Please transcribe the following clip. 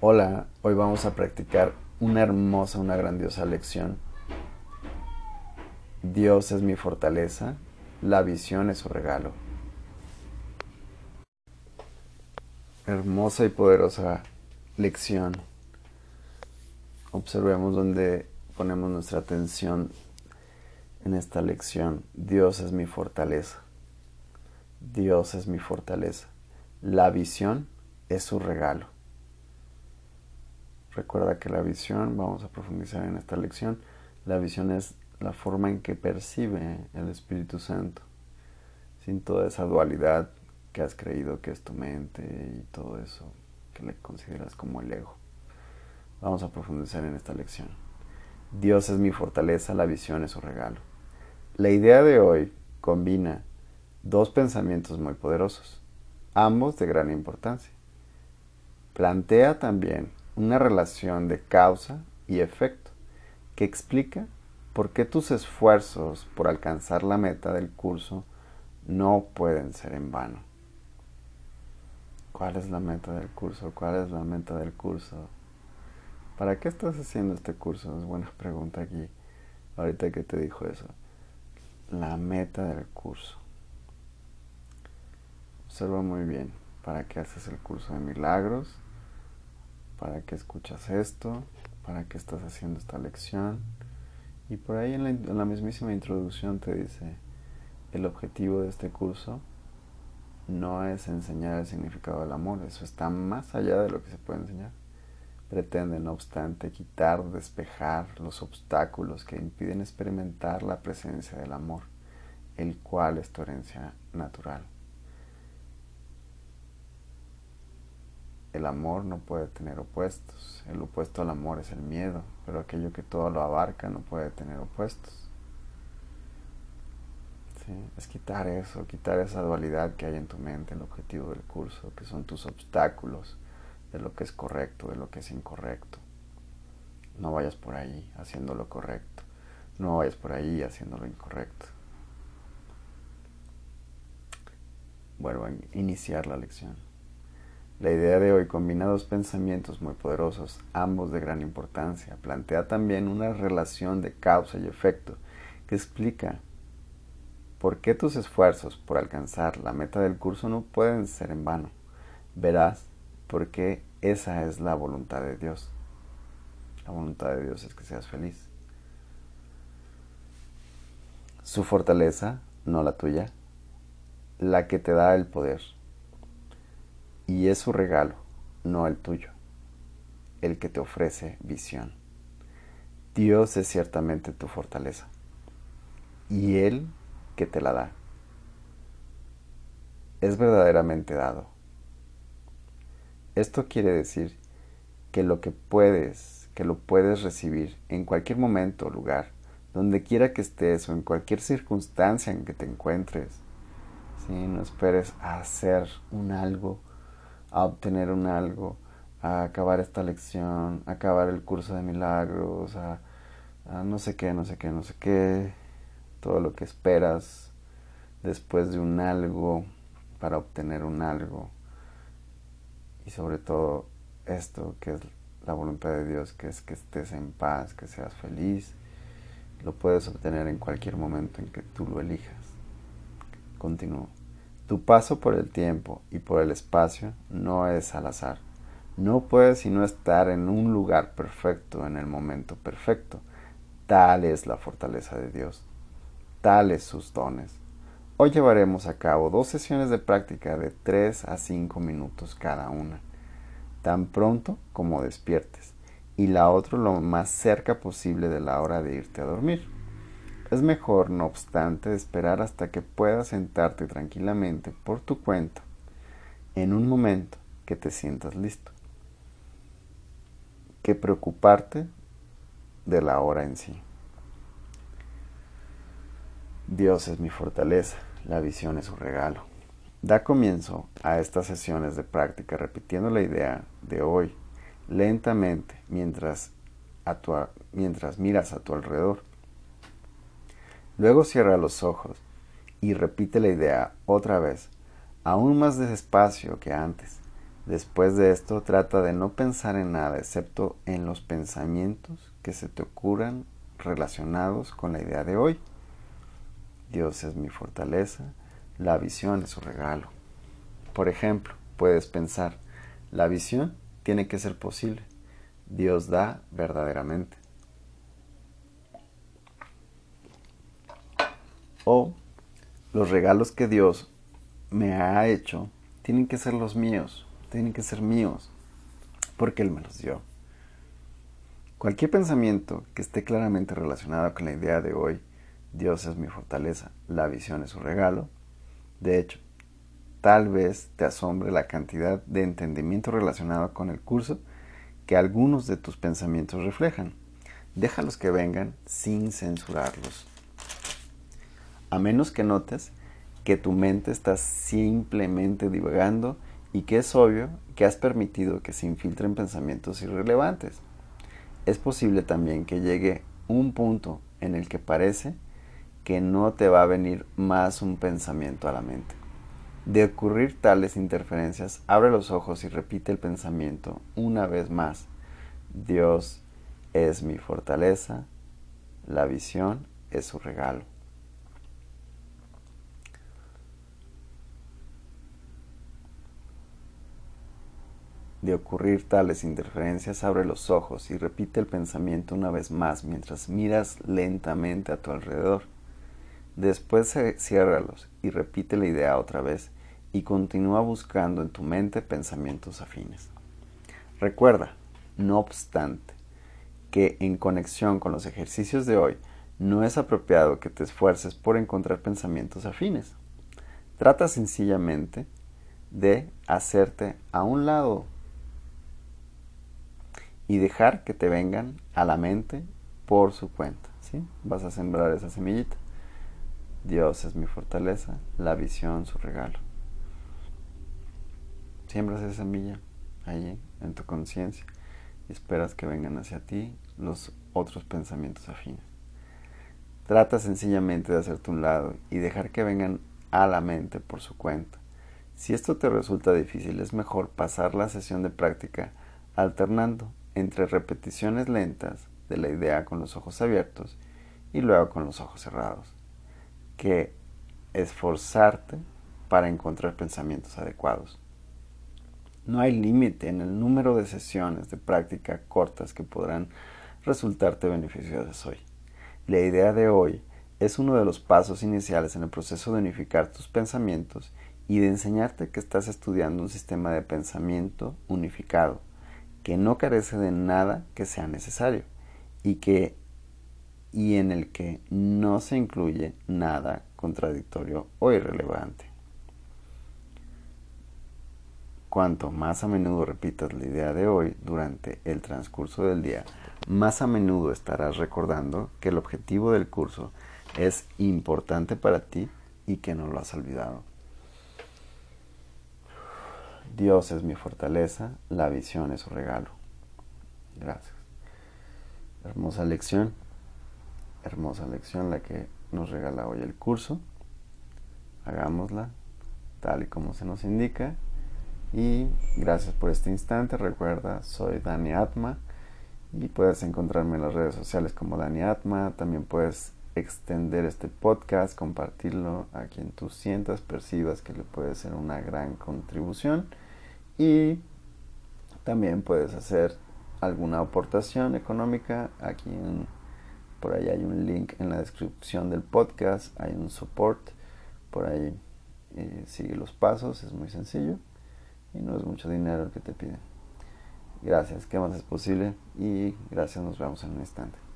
Hola, hoy vamos a practicar una hermosa, una grandiosa lección. Dios es mi fortaleza, la visión es su regalo. Hermosa y poderosa lección. Observemos dónde ponemos nuestra atención en esta lección. Dios es mi fortaleza. Dios es mi fortaleza. La visión es su regalo. Recuerda que la visión, vamos a profundizar en esta lección, la visión es la forma en que percibe el Espíritu Santo, sin toda esa dualidad que has creído que es tu mente y todo eso que le consideras como el ego. Vamos a profundizar en esta lección. Dios es mi fortaleza, la visión es su regalo. La idea de hoy combina dos pensamientos muy poderosos, ambos de gran importancia. Plantea también una relación de causa y efecto que explica por qué tus esfuerzos por alcanzar la meta del curso no pueden ser en vano. ¿Cuál es la meta del curso? ¿Cuál es la meta del curso? ¿Para qué estás haciendo este curso? Es buena pregunta aquí, ahorita que te dijo eso. La meta del curso. Observa muy bien. ¿Para qué haces el curso de milagros? Para qué escuchas esto, para qué estás haciendo esta lección. Y por ahí en la, mismísima introducción te dice, el objetivo de este curso no es enseñar el significado del amor, eso está más allá de lo que se puede enseñar. Pretende, no obstante, quitar, despejar los obstáculos que impiden experimentar la presencia del amor, el cual es tu herencia natural. El amor no puede tener opuestos. El opuesto al amor es el miedo, pero aquello que todo lo abarca no puede tener opuestos. Es quitar eso, quitar esa dualidad que hay en tu mente, el objetivo del curso, que son tus obstáculos de lo que es correcto, de lo que es incorrecto. No vayas por ahí haciendo lo correcto. No vayas por ahí haciendo lo incorrecto. Vuelvo a iniciar la lección. La idea de hoy combina dos pensamientos muy poderosos, ambos de gran importancia. Plantea también una relación de causa y efecto que explica por qué tus esfuerzos por alcanzar la meta del curso no pueden ser en vano. Verás por qué esa es la voluntad de Dios. La voluntad de Dios es que seas feliz. Su fortaleza, no la tuya, la que te da el poder y es su regalo, no el tuyo, el que te ofrece visión. Dios es ciertamente tu fortaleza y Él que te la da. Es verdaderamente dado. Esto quiere decir que lo que puedes, que lo puedes recibir en cualquier momento o lugar, donde quiera que estés o en cualquier circunstancia en que te encuentres. Si no esperes a hacer un algo a obtener un algo, a acabar esta lección, a acabar el curso de milagros, a, no sé qué, no sé qué, no sé qué, todo lo que esperas después de un algo para obtener un algo y sobre todo esto que es la voluntad de Dios, que es que estés en paz, que seas feliz, lo puedes obtener en cualquier momento en que tú lo elijas. Continúo. Tu paso por el tiempo y por el espacio no es al azar. No puedes sino estar en un lugar perfecto en el momento perfecto. Tal es la fortaleza de Dios. Tales sus dones. Hoy llevaremos a cabo dos sesiones de práctica de 3 a 5 minutos cada una, tan pronto como despiertes, y la otra lo más cerca posible de la hora de irte a dormir. Es mejor, no obstante, esperar hasta que puedas sentarte tranquilamente por tu cuenta en un momento que te sientas listo, que preocuparte de la hora en sí. Dios es mi fortaleza, la visión es su regalo. Da comienzo a estas sesiones de práctica repitiendo la idea de hoy lentamente mientras, miras a tu alrededor Luego cierra los ojos y repite la idea otra vez, aún más despacio que antes, Después de esto, trata de no pensar en nada excepto en los pensamientos que se te ocurran relacionados con la idea de hoy. Dios es mi fortaleza, la visión es su regalo. Por ejemplo, puedes pensar, la visión tiene que ser posible. Dios da verdaderamente. O los regalos que Dios me ha hecho tienen que ser los míos, tienen que ser míos, porque Él me los dio. Cualquier pensamiento que esté claramente relacionado con la idea de hoy, Dios es mi fortaleza, la visión es su regalo. De hecho, tal vez te asombre la cantidad de entendimiento relacionado con el curso que algunos de tus pensamientos reflejan. Déjalos que vengan sin censurarlos. A menos que notes que tu mente está simplemente divagando y que es obvio que has permitido que se infiltren pensamientos irrelevantes. Es posible también que llegue un punto en el que parece que no te va a venir más un pensamiento a la mente. De ocurrir tales interferencias, abre los ojos y repite el pensamiento una vez más. Dios es mi fortaleza, la visión es su regalo. De ocurrir tales interferencias, abre los ojos y repite el pensamiento una vez más mientras miras lentamente a tu alrededor. Después ciérralos y repite la idea otra vez y continúa buscando en tu mente pensamientos afines. Recuerda, no obstante, que en conexión con los ejercicios de hoy no es apropiado que te esfuerces por encontrar pensamientos afines. Trata sencillamente de hacerte a un lado y dejar que te vengan a la mente por su cuenta. ¿sí? Vas a sembrar esa semillita. Dios es mi fortaleza, la visión su regalo. Siembras esa semilla allí en tu conciencia y esperas que vengan hacia ti los otros pensamientos afines. Trata sencillamente de hacerte un lado y dejar que vengan a la mente por su cuenta. Si esto te resulta difícil, es mejor pasar la sesión de práctica alternando entre repeticiones lentas de la idea con los ojos abiertos y luego con los ojos cerrados, que esforzarte para encontrar pensamientos adecuados. No hay límite en el número de sesiones de práctica cortas que podrán resultarte beneficiosas hoy. La idea de hoy es uno de los pasos iniciales en el proceso de unificar tus pensamientos y de enseñarte que estás estudiando un sistema de pensamiento unificado que no carece de nada que sea necesario y que y en el que no se incluye nada contradictorio o irrelevante. Cuanto más a menudo repitas la idea de hoy durante el transcurso del día, más a menudo estarás recordando que el objetivo del curso es importante para ti y que no lo has olvidado. Dios es mi fortaleza, la visión es su regalo. Gracias. Hermosa lección, hermosa lección la que nos regala hoy el curso. Hagámosla tal y como se nos indica. Y gracias por este instante. Recuerda, soy Dani Atma y puedes encontrarme en las redes sociales como Dani Atma. También puedes extender este podcast, compartirlo a quien tú sientas, percibas que le puede ser una gran contribución. Y también puedes hacer alguna aportación económica. Aquí por ahí hay un link en la descripción del podcast, hay un support, por ahí eh, sigue los pasos, es muy sencillo y no es mucho dinero el que te piden. Gracias, ¿qué más es posible? Y gracias, nos vemos en un instante.